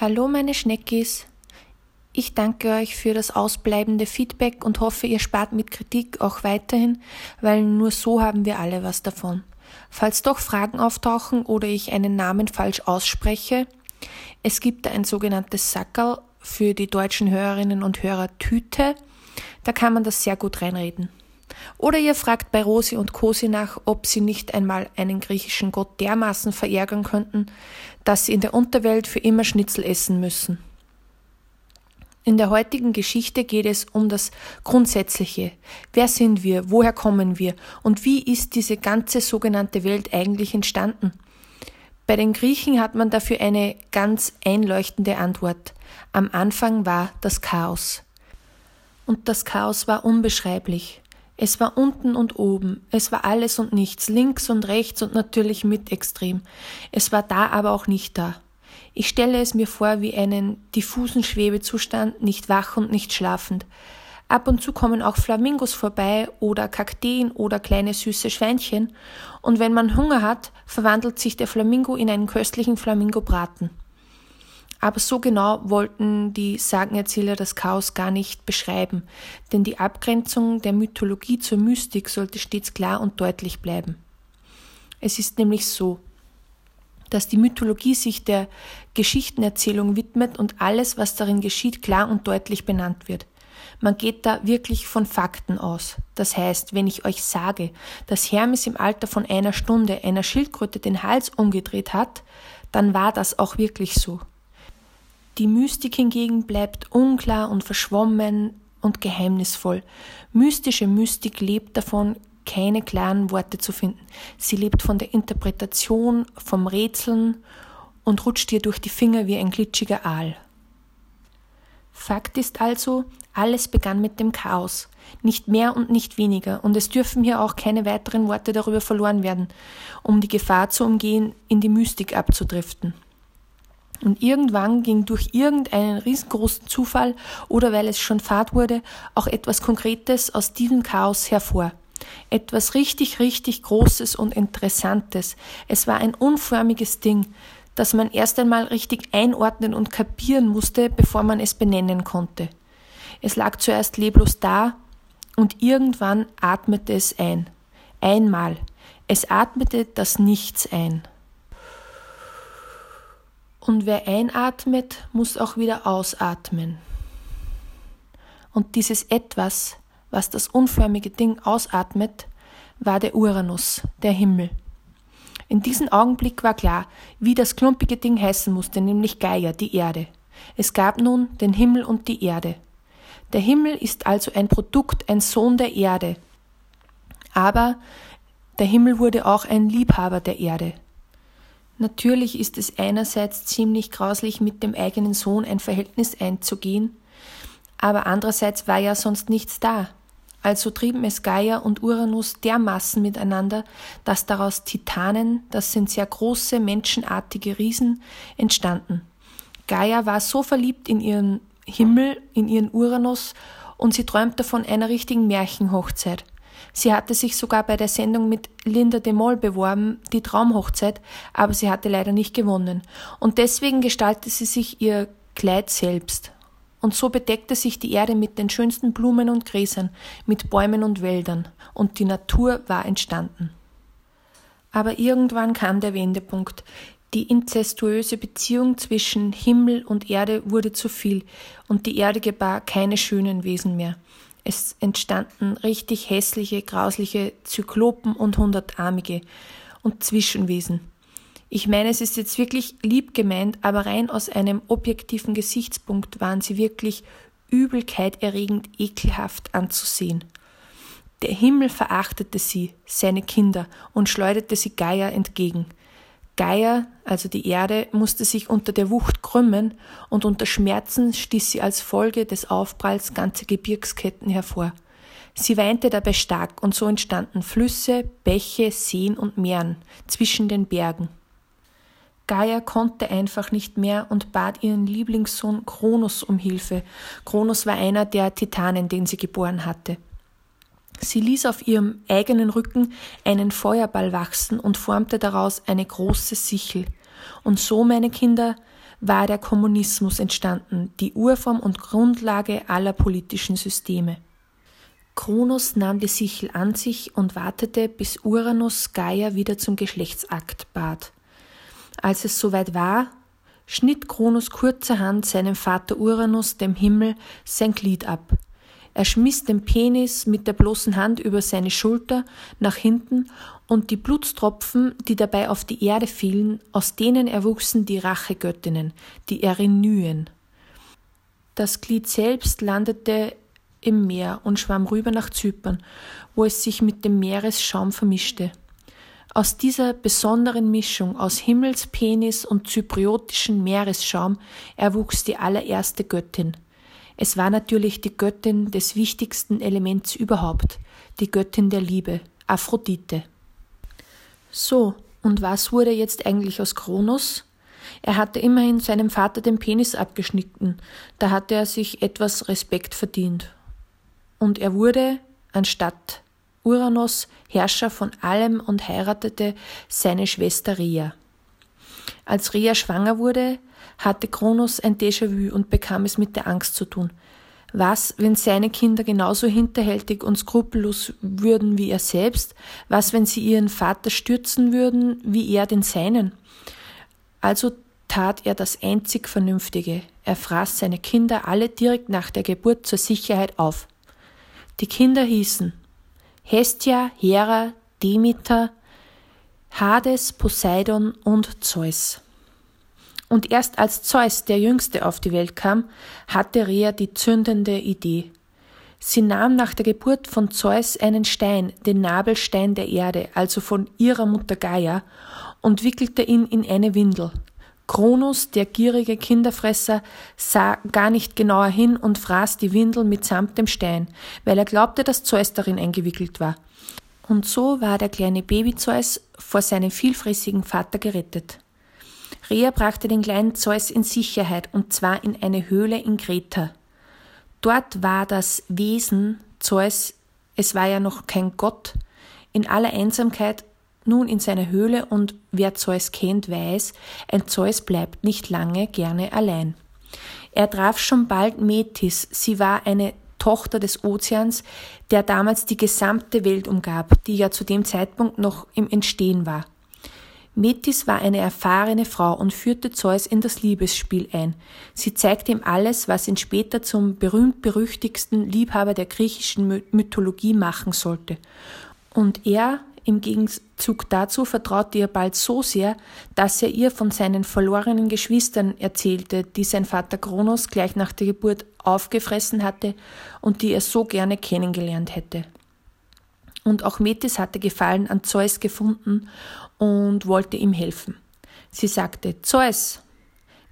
Hallo meine Schneckis. Ich danke euch für das ausbleibende Feedback und hoffe, ihr spart mit Kritik auch weiterhin, weil nur so haben wir alle was davon. Falls doch Fragen auftauchen oder ich einen Namen falsch ausspreche, es gibt ein sogenanntes Sackerl für die deutschen Hörerinnen und Hörer Tüte. Da kann man das sehr gut reinreden. Oder ihr fragt bei Rosi und Kosi nach, ob sie nicht einmal einen griechischen Gott dermaßen verärgern könnten, dass sie in der Unterwelt für immer Schnitzel essen müssen. In der heutigen Geschichte geht es um das Grundsätzliche. Wer sind wir? Woher kommen wir? Und wie ist diese ganze sogenannte Welt eigentlich entstanden? Bei den Griechen hat man dafür eine ganz einleuchtende Antwort. Am Anfang war das Chaos. Und das Chaos war unbeschreiblich. Es war unten und oben, es war alles und nichts, links und rechts und natürlich mit extrem. Es war da, aber auch nicht da. Ich stelle es mir vor wie einen diffusen Schwebezustand, nicht wach und nicht schlafend. Ab und zu kommen auch Flamingos vorbei oder Kakteen oder kleine süße Schweinchen, und wenn man Hunger hat, verwandelt sich der Flamingo in einen köstlichen Flamingobraten. Aber so genau wollten die Sagenerzähler das Chaos gar nicht beschreiben, denn die Abgrenzung der Mythologie zur Mystik sollte stets klar und deutlich bleiben. Es ist nämlich so, dass die Mythologie sich der Geschichtenerzählung widmet und alles, was darin geschieht, klar und deutlich benannt wird. Man geht da wirklich von Fakten aus. Das heißt, wenn ich euch sage, dass Hermes im Alter von einer Stunde einer Schildkröte den Hals umgedreht hat, dann war das auch wirklich so. Die Mystik hingegen bleibt unklar und verschwommen und geheimnisvoll. Mystische Mystik lebt davon, keine klaren Worte zu finden. Sie lebt von der Interpretation, vom Rätseln und rutscht dir durch die Finger wie ein glitschiger Aal. Fakt ist also, alles begann mit dem Chaos, nicht mehr und nicht weniger, und es dürfen hier auch keine weiteren Worte darüber verloren werden, um die Gefahr zu umgehen, in die Mystik abzudriften. Und irgendwann ging durch irgendeinen riesengroßen Zufall oder weil es schon Fahrt wurde, auch etwas Konkretes aus diesem Chaos hervor. Etwas richtig, richtig Großes und Interessantes. Es war ein unförmiges Ding, das man erst einmal richtig einordnen und kapieren musste, bevor man es benennen konnte. Es lag zuerst leblos da und irgendwann atmete es ein. Einmal. Es atmete das Nichts ein. Und wer einatmet, muss auch wieder ausatmen. Und dieses etwas, was das unförmige Ding ausatmet, war der Uranus, der Himmel. In diesem Augenblick war klar, wie das klumpige Ding heißen musste, nämlich Gaia, die Erde. Es gab nun den Himmel und die Erde. Der Himmel ist also ein Produkt, ein Sohn der Erde. Aber der Himmel wurde auch ein Liebhaber der Erde. Natürlich ist es einerseits ziemlich grauslich, mit dem eigenen Sohn ein Verhältnis einzugehen, aber andererseits war ja sonst nichts da. Also trieben es Gaia und Uranus dermaßen miteinander, dass daraus Titanen, das sind sehr große, menschenartige Riesen, entstanden. Gaia war so verliebt in ihren Himmel, in ihren Uranus, und sie träumte von einer richtigen Märchenhochzeit. Sie hatte sich sogar bei der Sendung mit Linda de Mol beworben, die Traumhochzeit, aber sie hatte leider nicht gewonnen. Und deswegen gestaltete sie sich ihr Kleid selbst. Und so bedeckte sich die Erde mit den schönsten Blumen und Gräsern, mit Bäumen und Wäldern, und die Natur war entstanden. Aber irgendwann kam der Wendepunkt. Die inzestuöse Beziehung zwischen Himmel und Erde wurde zu viel, und die Erde gebar keine schönen Wesen mehr. Es entstanden richtig hässliche, grausliche Zyklopen und hundertarmige und Zwischenwesen. Ich meine, es ist jetzt wirklich lieb gemeint, aber rein aus einem objektiven Gesichtspunkt waren sie wirklich übelkeiterregend ekelhaft anzusehen. Der Himmel verachtete sie, seine Kinder, und schleuderte sie Gaia entgegen. Gaia, also die Erde, musste sich unter der Wucht krümmen und unter Schmerzen stieß sie als Folge des Aufpralls ganze Gebirgsketten hervor. Sie weinte dabei stark und so entstanden Flüsse, Bäche, Seen und Meeren zwischen den Bergen. Gaia konnte einfach nicht mehr und bat ihren Lieblingssohn Kronos um Hilfe. Kronos war einer der Titanen, den sie geboren hatte. Sie ließ auf ihrem eigenen Rücken einen Feuerball wachsen und formte daraus eine große Sichel. Und so, meine Kinder, war der Kommunismus entstanden, die Urform und Grundlage aller politischen Systeme. Kronos nahm die Sichel an sich und wartete, bis Uranus Gaia wieder zum Geschlechtsakt bat. Als es soweit war, schnitt Kronos kurzerhand seinem Vater Uranus, dem Himmel, sein Glied ab. Er schmiss den Penis mit der bloßen Hand über seine Schulter nach hinten und die Blutstropfen, die dabei auf die Erde fielen, aus denen erwuchsen die Rachegöttinnen, die Erinyen. Das Glied selbst landete im Meer und schwamm rüber nach Zypern, wo es sich mit dem Meeresschaum vermischte. Aus dieser besonderen Mischung aus Himmelspenis und zypriotischen Meeresschaum erwuchs die allererste Göttin. Es war natürlich die Göttin des wichtigsten Elements überhaupt, die Göttin der Liebe, Aphrodite. So, und was wurde jetzt eigentlich aus Kronos? Er hatte immerhin seinem Vater den Penis abgeschnitten, da hatte er sich etwas Respekt verdient. Und er wurde, anstatt Uranus Herrscher von allem und heiratete seine Schwester Rhea. Als Rhea schwanger wurde, hatte Kronos ein Déjà-vu und bekam es mit der Angst zu tun. Was, wenn seine Kinder genauso hinterhältig und skrupellos würden wie er selbst? Was, wenn sie ihren Vater stürzen würden, wie er den seinen? Also tat er das einzig Vernünftige. Er fraß seine Kinder alle direkt nach der Geburt zur Sicherheit auf. Die Kinder hießen Hestia, Hera, Demeter, Hades, Poseidon und Zeus. Und erst als Zeus, der Jüngste, auf die Welt kam, hatte Rhea die zündende Idee. Sie nahm nach der Geburt von Zeus einen Stein, den Nabelstein der Erde, also von ihrer Mutter Gaia, und wickelte ihn in eine Windel. Kronos, der gierige Kinderfresser, sah gar nicht genauer hin und fraß die Windel mitsamt dem Stein, weil er glaubte, dass Zeus darin eingewickelt war. Und so war der kleine Baby Zeus vor seinem vielfräßigen Vater gerettet. Rhea brachte den kleinen Zeus in Sicherheit, und zwar in eine Höhle in Kreta. Dort war das Wesen Zeus, es war ja noch kein Gott, in aller Einsamkeit nun in seiner Höhle und wer Zeus kennt, weiß, ein Zeus bleibt nicht lange gerne allein. Er traf schon bald Metis, sie war eine Tochter des Ozeans, der damals die gesamte Welt umgab, die ja zu dem Zeitpunkt noch im Entstehen war. Metis war eine erfahrene Frau und führte Zeus in das Liebesspiel ein. Sie zeigte ihm alles, was ihn später zum berühmt-berüchtigsten Liebhaber der griechischen Mythologie machen sollte. Und er im Gegenzug dazu vertraute ihr bald so sehr, dass er ihr von seinen verlorenen Geschwistern erzählte, die sein Vater Kronos gleich nach der Geburt aufgefressen hatte und die er so gerne kennengelernt hätte. Und auch Metis hatte Gefallen an Zeus gefunden und wollte ihm helfen. Sie sagte, Zeus,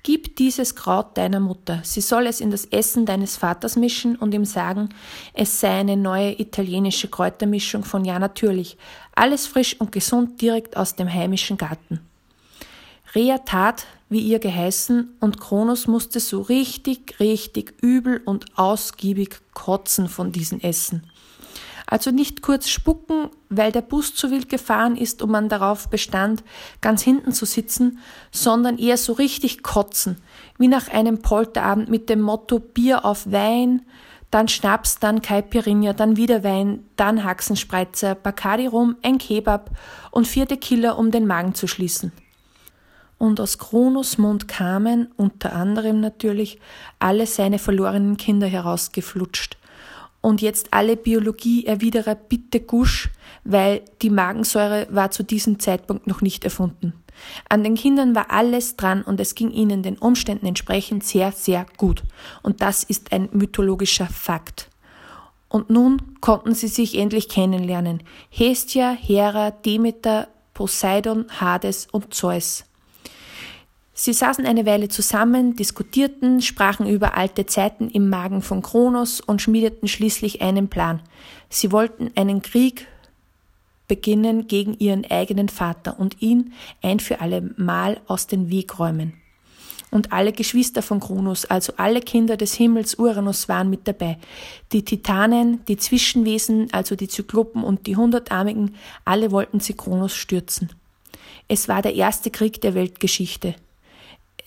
Gib dieses Kraut deiner Mutter. Sie soll es in das Essen deines Vaters mischen und ihm sagen, es sei eine neue italienische Kräutermischung von Ja natürlich. Alles frisch und gesund direkt aus dem heimischen Garten. Rea tat, wie ihr geheißen, und Kronos musste so richtig, richtig übel und ausgiebig kotzen von diesem Essen. Also nicht kurz spucken, weil der Bus zu wild gefahren ist und man darauf bestand, ganz hinten zu sitzen, sondern eher so richtig kotzen, wie nach einem Polterabend mit dem Motto Bier auf Wein, dann Schnaps, dann Caipirinha, dann wieder Wein, dann Haxenspreizer, Bacardi rum, ein Kebab und vierte Killer, um den Magen zu schließen. Und aus Kronos Mund kamen, unter anderem natürlich, alle seine verlorenen Kinder herausgeflutscht, und jetzt alle Biologie-Erwiderer bitte gusch, weil die Magensäure war zu diesem Zeitpunkt noch nicht erfunden. An den Kindern war alles dran und es ging ihnen den Umständen entsprechend sehr, sehr gut. Und das ist ein mythologischer Fakt. Und nun konnten sie sich endlich kennenlernen. Hestia, Hera, Demeter, Poseidon, Hades und Zeus. Sie saßen eine Weile zusammen, diskutierten, sprachen über alte Zeiten im Magen von Kronos und schmiedeten schließlich einen Plan. Sie wollten einen Krieg beginnen gegen ihren eigenen Vater und ihn ein für alle Mal aus den Weg räumen. Und alle Geschwister von Kronos, also alle Kinder des Himmels Uranus waren mit dabei. Die Titanen, die Zwischenwesen, also die Zyklopen und die Hundertarmigen, alle wollten sie Kronos stürzen. Es war der erste Krieg der Weltgeschichte.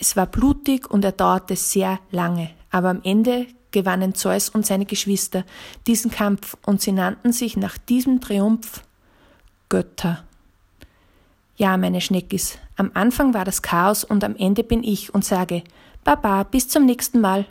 Es war blutig und er dauerte sehr lange, aber am Ende gewannen Zeus und seine Geschwister diesen Kampf und sie nannten sich nach diesem Triumph Götter. Ja, meine Schneckis, am Anfang war das Chaos und am Ende bin ich und sage Baba, bis zum nächsten Mal.